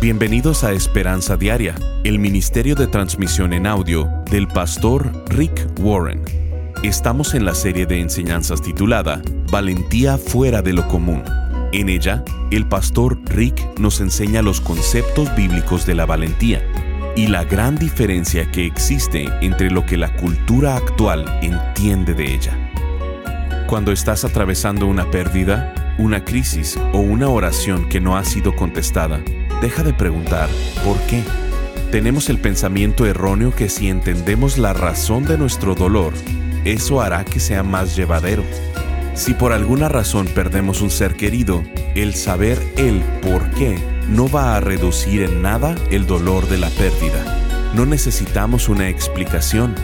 Bienvenidos a Esperanza Diaria, el Ministerio de Transmisión en Audio del pastor Rick Warren. Estamos en la serie de enseñanzas titulada Valentía fuera de lo común. En ella, el pastor Rick nos enseña los conceptos bíblicos de la valentía y la gran diferencia que existe entre lo que la cultura actual entiende de ella. Cuando estás atravesando una pérdida, una crisis o una oración que no ha sido contestada, deja de preguntar ¿por qué? Tenemos el pensamiento erróneo que si entendemos la razón de nuestro dolor, eso hará que sea más llevadero. Si por alguna razón perdemos un ser querido, el saber el por qué no va a reducir en nada el dolor de la pérdida. No necesitamos una explicación,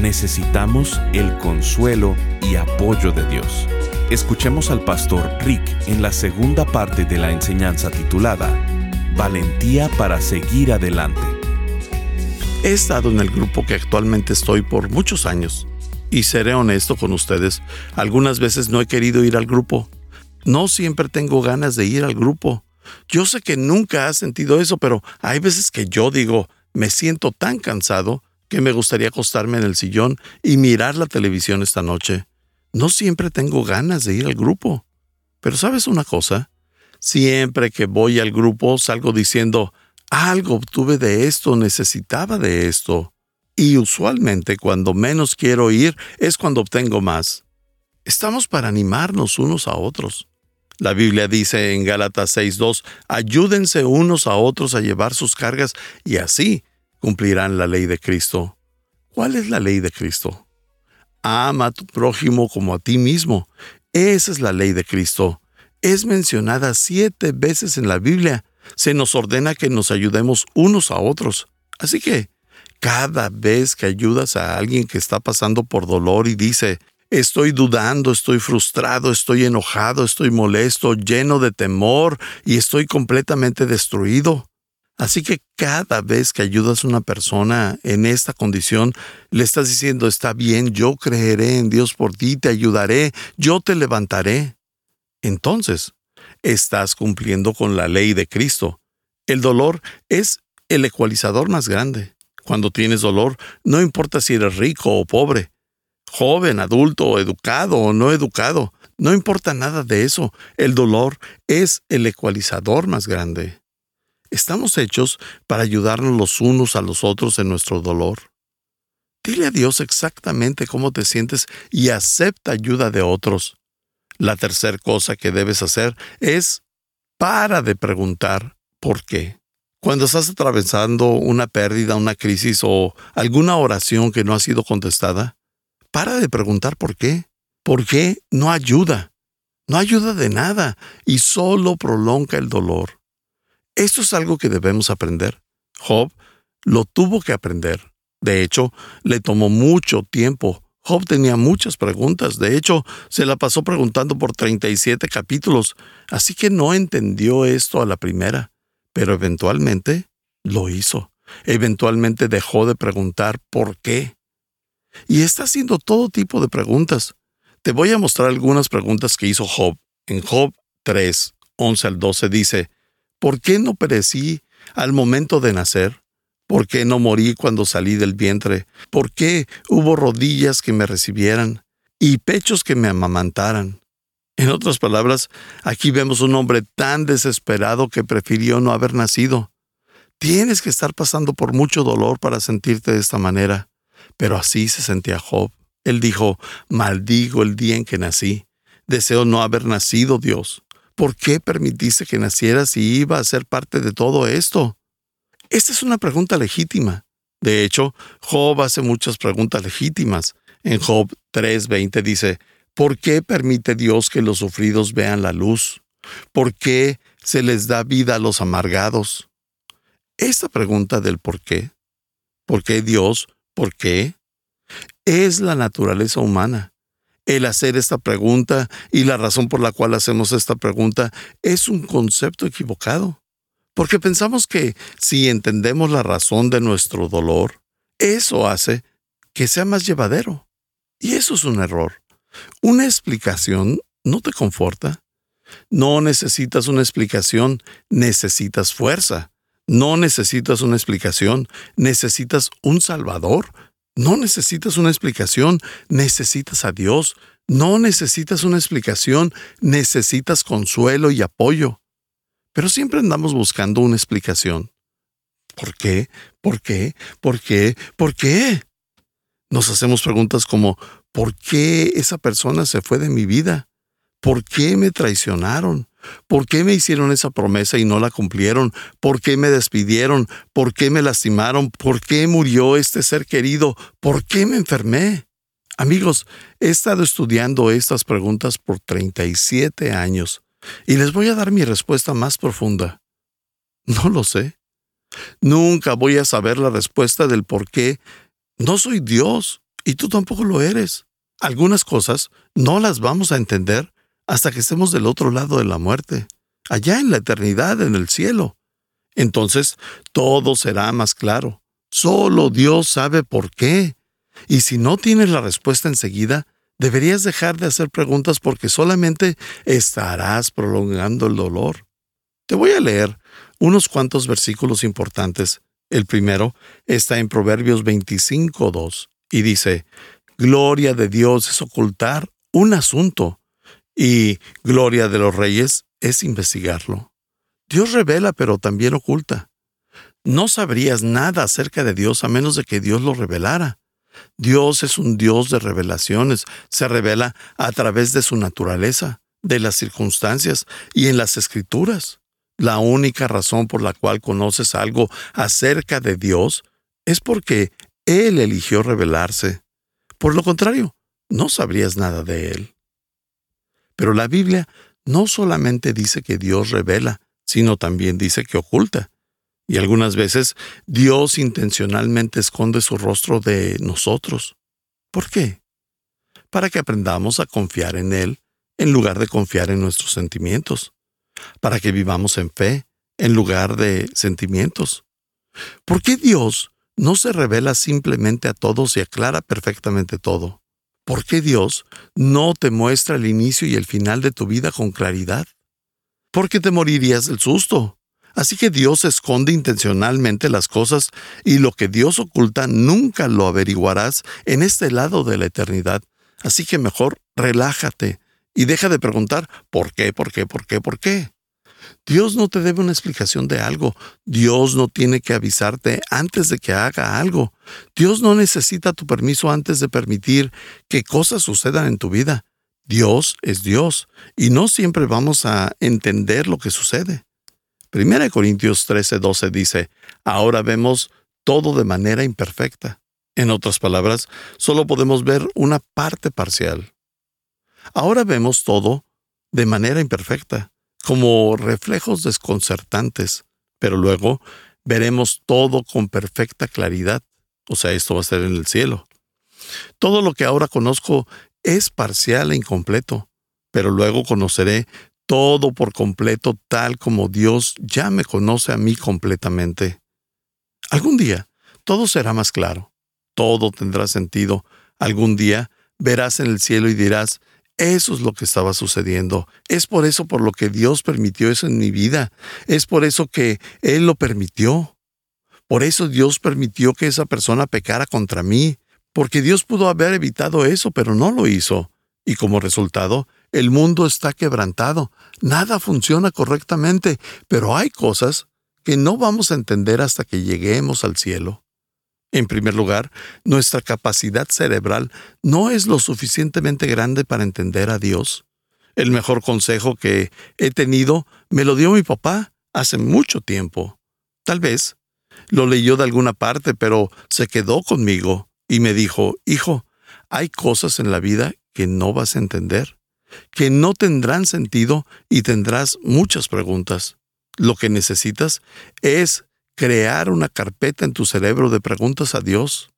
necesitamos el consuelo y apoyo de Dios. Escuchemos al pastor Rick en la segunda parte de la enseñanza titulada Valentía para seguir adelante. He estado en el grupo que actualmente estoy por muchos años y seré honesto con ustedes, algunas veces no he querido ir al grupo. No siempre tengo ganas de ir al grupo. Yo sé que nunca has sentido eso, pero hay veces que yo digo, me siento tan cansado que me gustaría acostarme en el sillón y mirar la televisión esta noche. No siempre tengo ganas de ir al grupo. Pero sabes una cosa, siempre que voy al grupo salgo diciendo, algo obtuve de esto, necesitaba de esto. Y usualmente cuando menos quiero ir es cuando obtengo más. Estamos para animarnos unos a otros. La Biblia dice en Gálatas 6.2, ayúdense unos a otros a llevar sus cargas y así cumplirán la ley de Cristo. ¿Cuál es la ley de Cristo? ama a tu prójimo como a ti mismo. Esa es la ley de Cristo. Es mencionada siete veces en la Biblia. Se nos ordena que nos ayudemos unos a otros. Así que, cada vez que ayudas a alguien que está pasando por dolor y dice, estoy dudando, estoy frustrado, estoy enojado, estoy molesto, lleno de temor y estoy completamente destruido, Así que cada vez que ayudas a una persona en esta condición, le estás diciendo, está bien, yo creeré en Dios por ti, te ayudaré, yo te levantaré. Entonces, estás cumpliendo con la ley de Cristo. El dolor es el ecualizador más grande. Cuando tienes dolor, no importa si eres rico o pobre, joven, adulto, educado o no educado, no importa nada de eso. El dolor es el ecualizador más grande. Estamos hechos para ayudarnos los unos a los otros en nuestro dolor. Dile a Dios exactamente cómo te sientes y acepta ayuda de otros. La tercera cosa que debes hacer es para de preguntar por qué. Cuando estás atravesando una pérdida, una crisis o alguna oración que no ha sido contestada, para de preguntar por qué. ¿Por qué no ayuda? No ayuda de nada y solo prolonga el dolor. Esto es algo que debemos aprender. Job lo tuvo que aprender. De hecho, le tomó mucho tiempo. Job tenía muchas preguntas. De hecho, se la pasó preguntando por 37 capítulos. Así que no entendió esto a la primera. Pero eventualmente lo hizo. Eventualmente dejó de preguntar por qué. Y está haciendo todo tipo de preguntas. Te voy a mostrar algunas preguntas que hizo Job. En Job 3, 11 al 12 dice, ¿Por qué no perecí al momento de nacer? ¿Por qué no morí cuando salí del vientre? ¿Por qué hubo rodillas que me recibieran y pechos que me amamantaran? En otras palabras, aquí vemos un hombre tan desesperado que prefirió no haber nacido. Tienes que estar pasando por mucho dolor para sentirte de esta manera. Pero así se sentía Job. Él dijo, maldigo el día en que nací. Deseo no haber nacido, Dios. ¿Por qué permitiste que naciera si iba a ser parte de todo esto? Esta es una pregunta legítima. De hecho, Job hace muchas preguntas legítimas. En Job 3:20 dice, ¿por qué permite Dios que los sufridos vean la luz? ¿Por qué se les da vida a los amargados? Esta pregunta del por qué, ¿por qué Dios? ¿Por qué? Es la naturaleza humana el hacer esta pregunta y la razón por la cual hacemos esta pregunta es un concepto equivocado. Porque pensamos que si entendemos la razón de nuestro dolor, eso hace que sea más llevadero. Y eso es un error. Una explicación no te conforta. No necesitas una explicación, necesitas fuerza. No necesitas una explicación, necesitas un Salvador. No necesitas una explicación, necesitas a Dios. No necesitas una explicación, necesitas consuelo y apoyo. Pero siempre andamos buscando una explicación. ¿Por qué? ¿Por qué? ¿Por qué? ¿Por qué? Nos hacemos preguntas como, ¿por qué esa persona se fue de mi vida? ¿Por qué me traicionaron? ¿Por qué me hicieron esa promesa y no la cumplieron? ¿Por qué me despidieron? ¿Por qué me lastimaron? ¿Por qué murió este ser querido? ¿Por qué me enfermé? Amigos, he estado estudiando estas preguntas por 37 años y les voy a dar mi respuesta más profunda. No lo sé. Nunca voy a saber la respuesta del por qué. No soy Dios y tú tampoco lo eres. Algunas cosas no las vamos a entender hasta que estemos del otro lado de la muerte, allá en la eternidad, en el cielo. Entonces todo será más claro. Solo Dios sabe por qué. Y si no tienes la respuesta enseguida, deberías dejar de hacer preguntas porque solamente estarás prolongando el dolor. Te voy a leer unos cuantos versículos importantes. El primero está en Proverbios 25.2 y dice, Gloria de Dios es ocultar un asunto, y gloria de los reyes es investigarlo. Dios revela, pero también oculta. No sabrías nada acerca de Dios a menos de que Dios lo revelara. Dios es un Dios de revelaciones, se revela a través de su naturaleza, de las circunstancias y en las escrituras. La única razón por la cual conoces algo acerca de Dios es porque Él eligió revelarse. Por lo contrario, no sabrías nada de Él. Pero la Biblia no solamente dice que Dios revela, sino también dice que oculta. Y algunas veces Dios intencionalmente esconde su rostro de nosotros. ¿Por qué? Para que aprendamos a confiar en Él en lugar de confiar en nuestros sentimientos. Para que vivamos en fe en lugar de sentimientos. ¿Por qué Dios no se revela simplemente a todos y aclara perfectamente todo? ¿Por qué Dios no te muestra el inicio y el final de tu vida con claridad? Porque te morirías del susto. Así que Dios esconde intencionalmente las cosas y lo que Dios oculta nunca lo averiguarás en este lado de la eternidad. Así que mejor relájate y deja de preguntar ¿por qué, por qué, por qué, por qué? Dios no te debe una explicación de algo. Dios no tiene que avisarte antes de que haga algo. Dios no necesita tu permiso antes de permitir que cosas sucedan en tu vida. Dios es Dios y no siempre vamos a entender lo que sucede. 1 Corintios 13:12 dice, ahora vemos todo de manera imperfecta. En otras palabras, solo podemos ver una parte parcial. Ahora vemos todo de manera imperfecta como reflejos desconcertantes, pero luego veremos todo con perfecta claridad. O sea, esto va a ser en el cielo. Todo lo que ahora conozco es parcial e incompleto, pero luego conoceré todo por completo tal como Dios ya me conoce a mí completamente. Algún día todo será más claro, todo tendrá sentido. Algún día verás en el cielo y dirás, eso es lo que estaba sucediendo. Es por eso por lo que Dios permitió eso en mi vida. Es por eso que Él lo permitió. Por eso Dios permitió que esa persona pecara contra mí. Porque Dios pudo haber evitado eso, pero no lo hizo. Y como resultado, el mundo está quebrantado. Nada funciona correctamente, pero hay cosas que no vamos a entender hasta que lleguemos al cielo. En primer lugar, nuestra capacidad cerebral no es lo suficientemente grande para entender a Dios. El mejor consejo que he tenido me lo dio mi papá hace mucho tiempo. Tal vez lo leyó de alguna parte, pero se quedó conmigo y me dijo, Hijo, hay cosas en la vida que no vas a entender, que no tendrán sentido y tendrás muchas preguntas. Lo que necesitas es crear una carpeta en tu cerebro de preguntas a Dios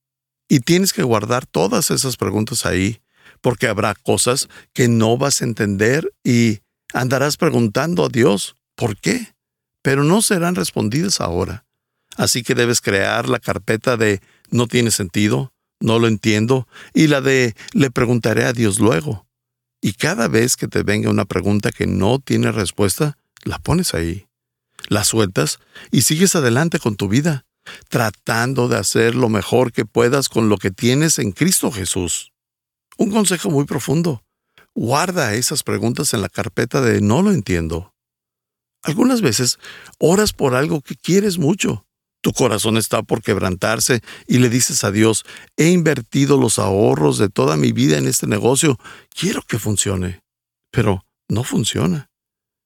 y tienes que guardar todas esas preguntas ahí, porque habrá cosas que no vas a entender y andarás preguntando a Dios, ¿por qué? Pero no serán respondidas ahora. Así que debes crear la carpeta de no tiene sentido, no lo entiendo, y la de le preguntaré a Dios luego. Y cada vez que te venga una pregunta que no tiene respuesta, la pones ahí. las sueltas y sigues adelante con tu vida, tratando de hacer lo mejor que puedas con lo que tienes en Cristo Jesús. Un consejo muy profundo. Guarda esas preguntas en la carpeta de no lo entiendo. Algunas veces oras por algo que quieres mucho. Tu corazón está por quebrantarse y le dices a Dios, he invertido los ahorros de toda mi vida en este negocio, quiero que funcione. Pero no funciona.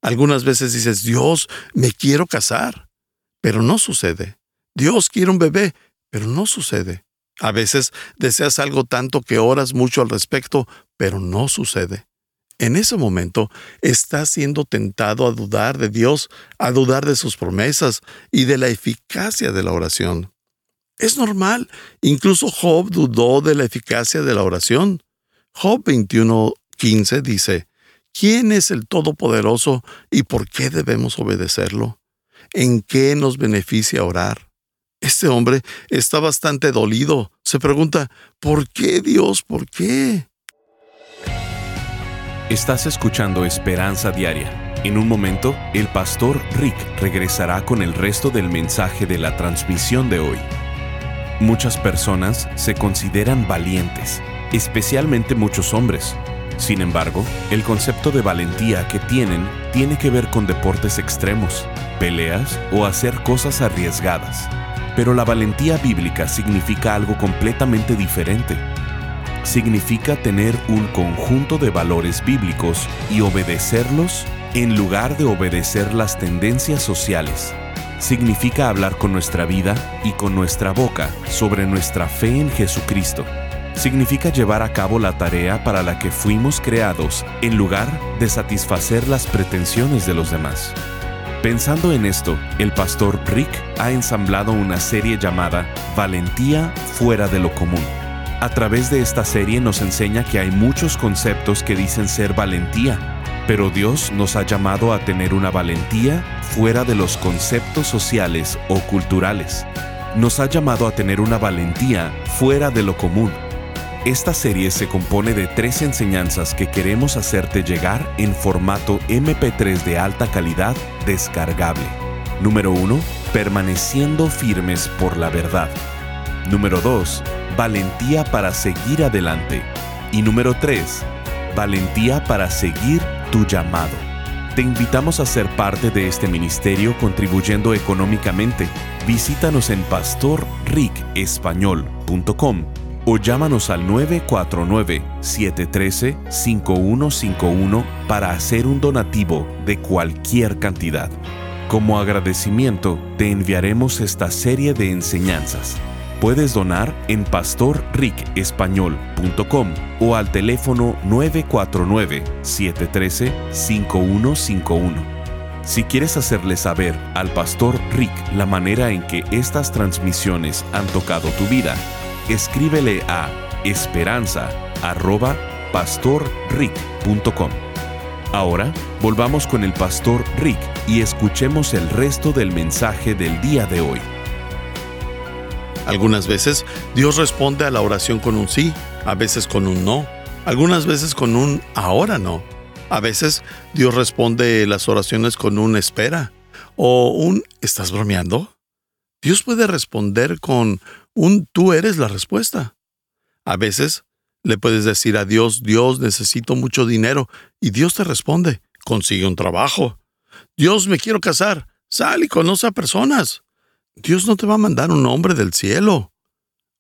Algunas veces dices, Dios, me quiero casar, pero no sucede. Dios quiere un bebé, pero no sucede. A veces deseas algo tanto que oras mucho al respecto, pero no sucede. En ese momento estás siendo tentado a dudar de Dios, a dudar de sus promesas y de la eficacia de la oración. Es normal, incluso Job dudó de la eficacia de la oración. Job 21:15 dice, ¿Quién es el Todopoderoso y por qué debemos obedecerlo? ¿En qué nos beneficia orar? Este hombre está bastante dolido. Se pregunta, ¿por qué Dios? ¿Por qué? Estás escuchando Esperanza Diaria. En un momento, el pastor Rick regresará con el resto del mensaje de la transmisión de hoy. Muchas personas se consideran valientes, especialmente muchos hombres. Sin embargo, el concepto de valentía que tienen tiene que ver con deportes extremos, peleas o hacer cosas arriesgadas. Pero la valentía bíblica significa algo completamente diferente. Significa tener un conjunto de valores bíblicos y obedecerlos en lugar de obedecer las tendencias sociales. Significa hablar con nuestra vida y con nuestra boca sobre nuestra fe en Jesucristo. Significa llevar a cabo la tarea para la que fuimos creados en lugar de satisfacer las pretensiones de los demás. Pensando en esto, el pastor Rick ha ensamblado una serie llamada Valentía fuera de lo común. A través de esta serie nos enseña que hay muchos conceptos que dicen ser valentía, pero Dios nos ha llamado a tener una valentía fuera de los conceptos sociales o culturales. Nos ha llamado a tener una valentía fuera de lo común esta serie se compone de tres enseñanzas que queremos hacerte llegar en formato MP3 de alta calidad descargable. Número 1. Permaneciendo firmes por la verdad. Número 2. Valentía para seguir adelante. Y número 3. Valentía para seguir tu llamado. Te invitamos a ser parte de este ministerio contribuyendo económicamente. Visítanos en pastorricespañol.com o llámanos al 949-713-5151 para hacer un donativo de cualquier cantidad. Como agradecimiento, te enviaremos esta serie de enseñanzas. Puedes donar en pastorricespañol.com o al teléfono 949-713-5151. Si quieres hacerle saber al pastor Rick la manera en que estas transmisiones han tocado tu vida, escríbele a esperanza.pastorrick.com. Ahora volvamos con el pastor Rick y escuchemos el resto del mensaje del día de hoy. Algunas veces Dios responde a la oración con un sí, a veces con un no, algunas veces con un ahora no. A veces Dios responde las oraciones con un espera o un ¿estás bromeando? Dios puede responder con un tú eres la respuesta. A veces le puedes decir a Dios, Dios, necesito mucho dinero, y Dios te responde, consigue un trabajo. Dios, me quiero casar, sal y conoce a personas. Dios no te va a mandar un hombre del cielo.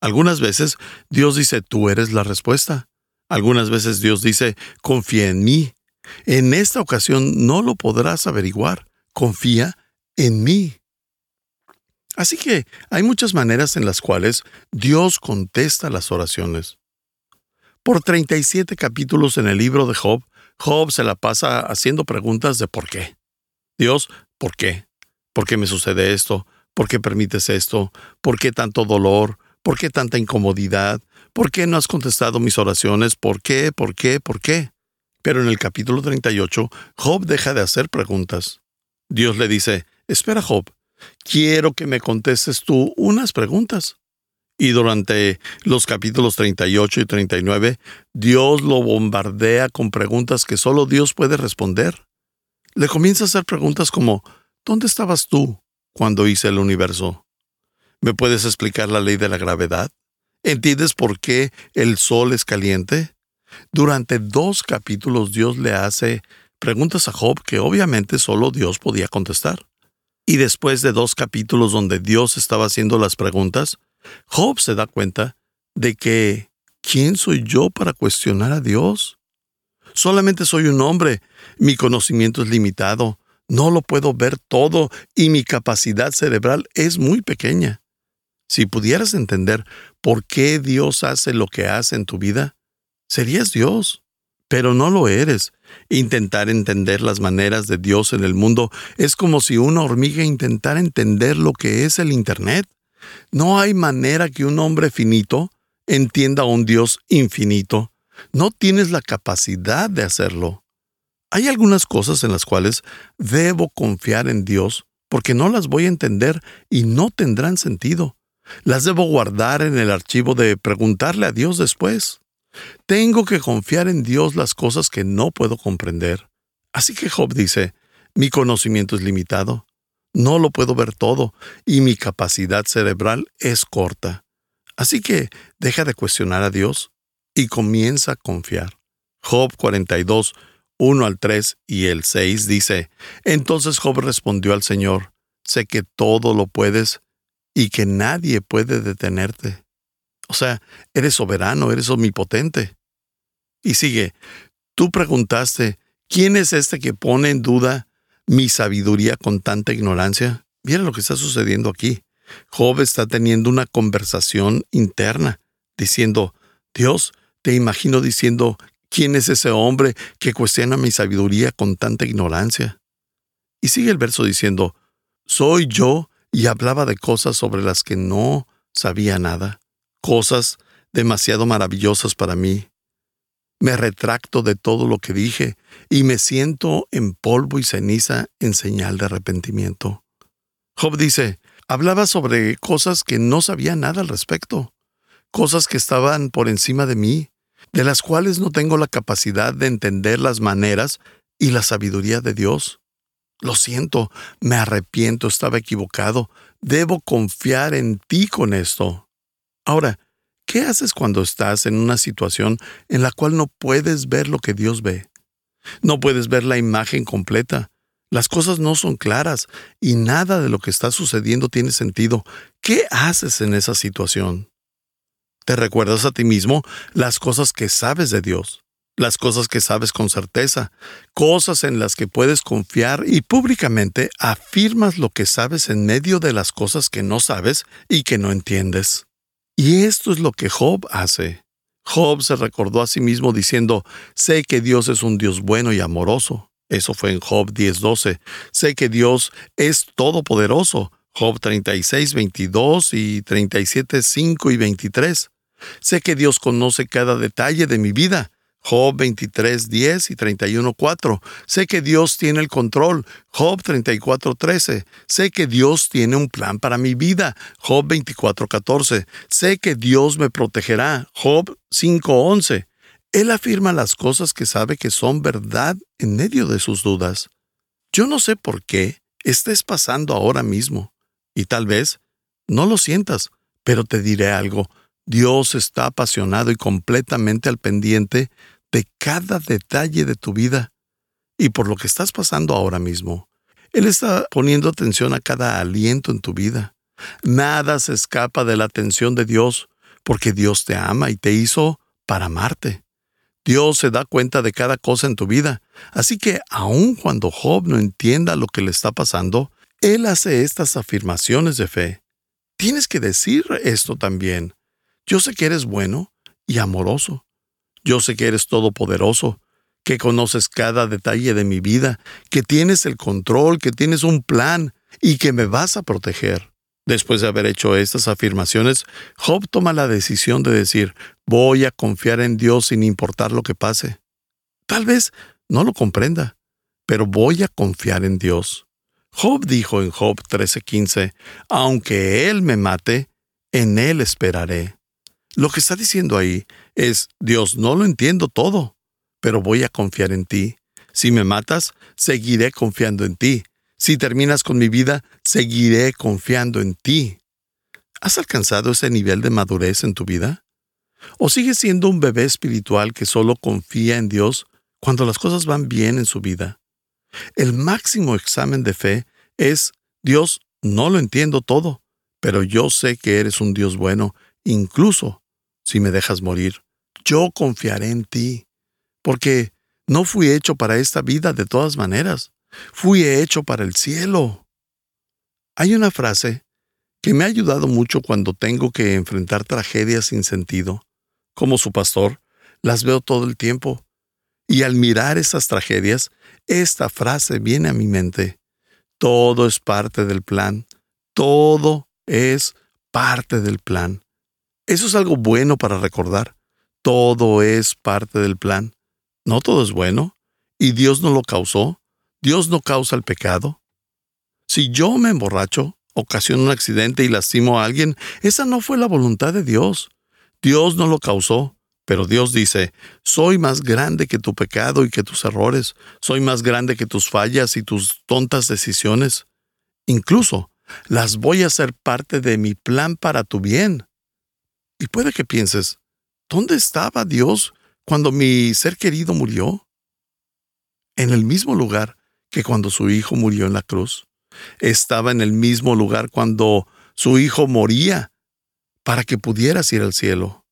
Algunas veces Dios dice, tú eres la respuesta. Algunas veces Dios dice, confía en mí. En esta ocasión no lo podrás averiguar. Confía en mí. Así que hay muchas maneras en las cuales Dios contesta las oraciones. Por 37 capítulos en el libro de Job, Job se la pasa haciendo preguntas de por qué. Dios, ¿por qué? ¿Por qué me sucede esto? ¿Por qué permites esto? ¿Por qué tanto dolor? ¿Por qué tanta incomodidad? ¿Por qué no has contestado mis oraciones? ¿Por qué? ¿Por qué? ¿Por qué? Pero en el capítulo 38, Job deja de hacer preguntas. Dios le dice, espera Job, quiero que me contestes tú unas preguntas. Y durante los capítulos 38 y 39, Dios lo bombardea con preguntas que solo Dios puede responder. Le comienza a hacer preguntas como, ¿dónde estabas tú cuando hice el universo? ¿Me puedes explicar la ley de la gravedad? ¿Entiendes por qué el sol es caliente? Durante dos capítulos Dios le hace preguntas a Job que obviamente solo Dios podía contestar. Y después de dos capítulos donde Dios estaba haciendo las preguntas, Job se da cuenta de que ¿quién soy yo para cuestionar a Dios? Solamente soy un hombre, mi conocimiento es limitado, no lo puedo ver todo y mi capacidad cerebral es muy pequeña. Si pudieras entender por qué Dios hace lo que hace en tu vida, serías Dios, pero no lo eres. Intentar entender las maneras de Dios en el mundo es como si una hormiga intentara entender lo que es el Internet. No hay manera que un hombre finito entienda a un Dios infinito. No tienes la capacidad de hacerlo. Hay algunas cosas en las cuales debo confiar en Dios porque no las voy a entender y no tendrán sentido. Las debo guardar en el archivo de preguntarle a Dios después. Tengo que confiar en Dios las cosas que no puedo comprender. Así que Job dice, mi conocimiento es limitado, no lo puedo ver todo y mi capacidad cerebral es corta. Así que deja de cuestionar a Dios y comienza a confiar. Job 42, 1 al 3 y el 6 dice, Entonces Job respondió al Señor, sé que todo lo puedes y que nadie puede detenerte. O sea, eres soberano, eres omnipotente. Y sigue, tú preguntaste, ¿quién es este que pone en duda mi sabiduría con tanta ignorancia? Mira lo que está sucediendo aquí. Job está teniendo una conversación interna, diciendo, Dios, te imagino diciendo, ¿quién es ese hombre que cuestiona mi sabiduría con tanta ignorancia? Y sigue el verso diciendo, soy yo y hablaba de cosas sobre las que no sabía nada, cosas demasiado maravillosas para mí. Me retracto de todo lo que dije y me siento en polvo y ceniza en señal de arrepentimiento. Job dice, hablaba sobre cosas que no sabía nada al respecto, cosas que estaban por encima de mí, de las cuales no tengo la capacidad de entender las maneras y la sabiduría de Dios. Lo siento, me arrepiento, estaba equivocado. Debo confiar en ti con esto. Ahora, ¿qué haces cuando estás en una situación en la cual no puedes ver lo que Dios ve? No puedes ver la imagen completa. Las cosas no son claras y nada de lo que está sucediendo tiene sentido. ¿Qué haces en esa situación? Te recuerdas a ti mismo las cosas que sabes de Dios las cosas que sabes con certeza, cosas en las que puedes confiar y públicamente afirmas lo que sabes en medio de las cosas que no sabes y que no entiendes. Y esto es lo que Job hace. Job se recordó a sí mismo diciendo, sé que Dios es un Dios bueno y amoroso. Eso fue en Job 10:12. Sé que Dios es todopoderoso. Job 36, 22 y 37, 5 y 23. Sé que Dios conoce cada detalle de mi vida. Job 23, 10 y 31, 4. Sé que Dios tiene el control. Job 34, 13. Sé que Dios tiene un plan para mi vida. Job 24, 14. Sé que Dios me protegerá. Job 5, 11. Él afirma las cosas que sabe que son verdad en medio de sus dudas. Yo no sé por qué estés pasando ahora mismo, y tal vez no lo sientas, pero te diré algo. Dios está apasionado y completamente al pendiente de cada detalle de tu vida y por lo que estás pasando ahora mismo. Él está poniendo atención a cada aliento en tu vida. Nada se escapa de la atención de Dios, porque Dios te ama y te hizo para amarte. Dios se da cuenta de cada cosa en tu vida, así que aun cuando Job no entienda lo que le está pasando, él hace estas afirmaciones de fe. Tienes que decir esto también. Yo sé que eres bueno y amoroso. Yo sé que eres todopoderoso, que conoces cada detalle de mi vida, que tienes el control, que tienes un plan y que me vas a proteger. Después de haber hecho estas afirmaciones, Job toma la decisión de decir, voy a confiar en Dios sin importar lo que pase. Tal vez no lo comprenda, pero voy a confiar en Dios. Job dijo en Job 13:15, aunque Él me mate, en Él esperaré. Lo que está diciendo ahí es, Dios, no lo entiendo todo, pero voy a confiar en ti. Si me matas, seguiré confiando en ti. Si terminas con mi vida, seguiré confiando en ti. ¿Has alcanzado ese nivel de madurez en tu vida? ¿O sigues siendo un bebé espiritual que solo confía en Dios cuando las cosas van bien en su vida? El máximo examen de fe es, Dios, no lo entiendo todo, pero yo sé que eres un Dios bueno, incluso si me dejas morir. Yo confiaré en ti, porque no fui hecho para esta vida de todas maneras, fui hecho para el cielo. Hay una frase que me ha ayudado mucho cuando tengo que enfrentar tragedias sin sentido. Como su pastor, las veo todo el tiempo. Y al mirar esas tragedias, esta frase viene a mi mente. Todo es parte del plan. Todo es parte del plan. Eso es algo bueno para recordar. Todo es parte del plan. No todo es bueno. Y Dios no lo causó. Dios no causa el pecado. Si yo me emborracho, ocasiono un accidente y lastimo a alguien, esa no fue la voluntad de Dios. Dios no lo causó. Pero Dios dice, soy más grande que tu pecado y que tus errores, soy más grande que tus fallas y tus tontas decisiones. Incluso las voy a hacer parte de mi plan para tu bien. Y puede que pienses, ¿dónde estaba Dios cuando mi ser querido murió? En el mismo lugar que cuando su hijo murió en la cruz. Estaba en el mismo lugar cuando su hijo moría para que pudieras ir al cielo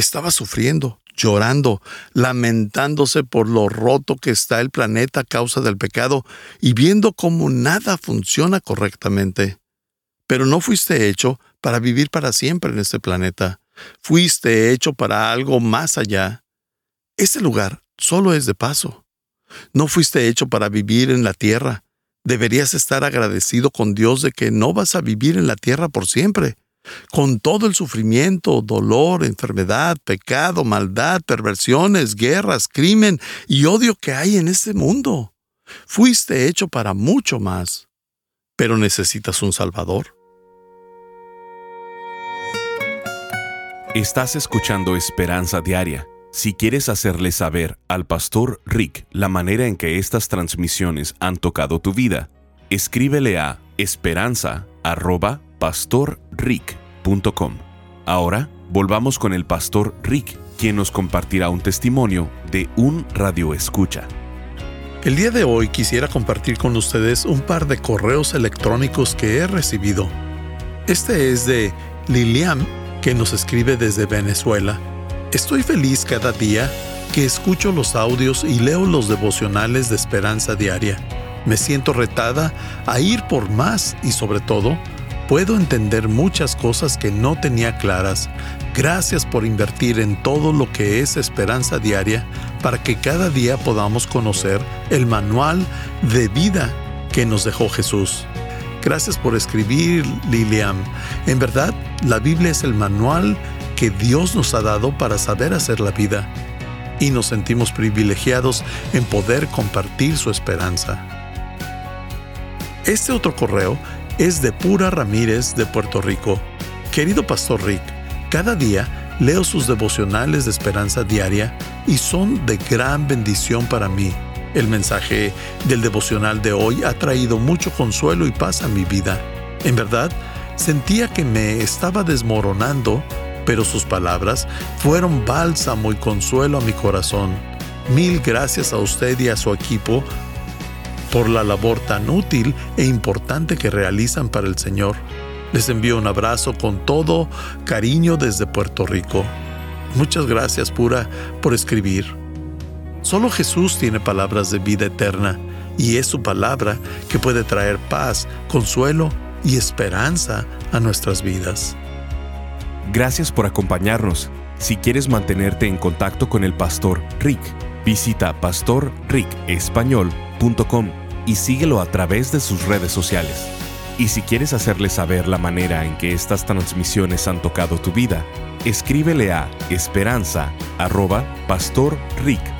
estaba sufriendo, llorando, lamentándose por lo roto que está el planeta a causa del pecado y viendo cómo nada funciona correctamente. Pero no fuiste hecho para vivir para siempre en este planeta. Fuiste hecho para algo más allá. Este lugar solo es de paso. No fuiste hecho para vivir en la tierra. Deberías estar agradecido con Dios de que no vas a vivir en la tierra por siempre con todo el sufrimiento, dolor, enfermedad, pecado, maldad, perversiones, guerras, crimen y odio que hay en este mundo. Fuiste hecho para mucho más, pero necesitas un Salvador. Estás escuchando Esperanza Diaria. Si quieres hacerle saber al pastor Rick la manera en que estas transmisiones han tocado tu vida, escríbele a esperanza.pastorrick Ahora, volvamos con el pastor Rick, quien nos compartirá un testimonio de un radio escucha. El día de hoy quisiera compartir con ustedes un par de correos electrónicos que he recibido. Este es de Lilian, que nos escribe desde Venezuela. Estoy feliz cada día que escucho los audios y leo los devocionales de Esperanza Diaria. Me siento retada a ir por más y sobre todo puedo entender muchas cosas que no tenía claras. Gracias por invertir en todo lo que es esperanza diaria para que cada día podamos conocer el manual de vida que nos dejó Jesús. Gracias por escribir, Lilian. En verdad, la Biblia es el manual que Dios nos ha dado para saber hacer la vida. Y nos sentimos privilegiados en poder compartir su esperanza. Este otro correo es de Pura Ramírez de Puerto Rico. Querido Pastor Rick, cada día leo sus devocionales de esperanza diaria y son de gran bendición para mí. El mensaje del devocional de hoy ha traído mucho consuelo y paz a mi vida. En verdad, sentía que me estaba desmoronando, pero sus palabras fueron bálsamo y consuelo a mi corazón. Mil gracias a usted y a su equipo por la labor tan útil e importante que realizan para el Señor. Les envío un abrazo con todo cariño desde Puerto Rico. Muchas gracias, Pura, por escribir. Solo Jesús tiene palabras de vida eterna y es su palabra que puede traer paz, consuelo y esperanza a nuestras vidas. Gracias por acompañarnos. Si quieres mantenerte en contacto con el pastor Rick, visita pastorricespañol.com y síguelo a través de sus redes sociales. Y si quieres hacerle saber la manera en que estas transmisiones han tocado tu vida, escríbele a esperanza.pastorrick.com.